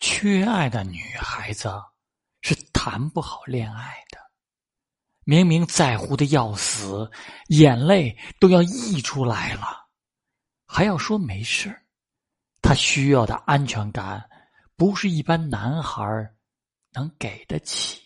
缺爱的女孩子是谈不好恋爱的。明明在乎的要死眼泪都要溢出来了。还要说没事她需要的安全感不是一般男孩能给得起。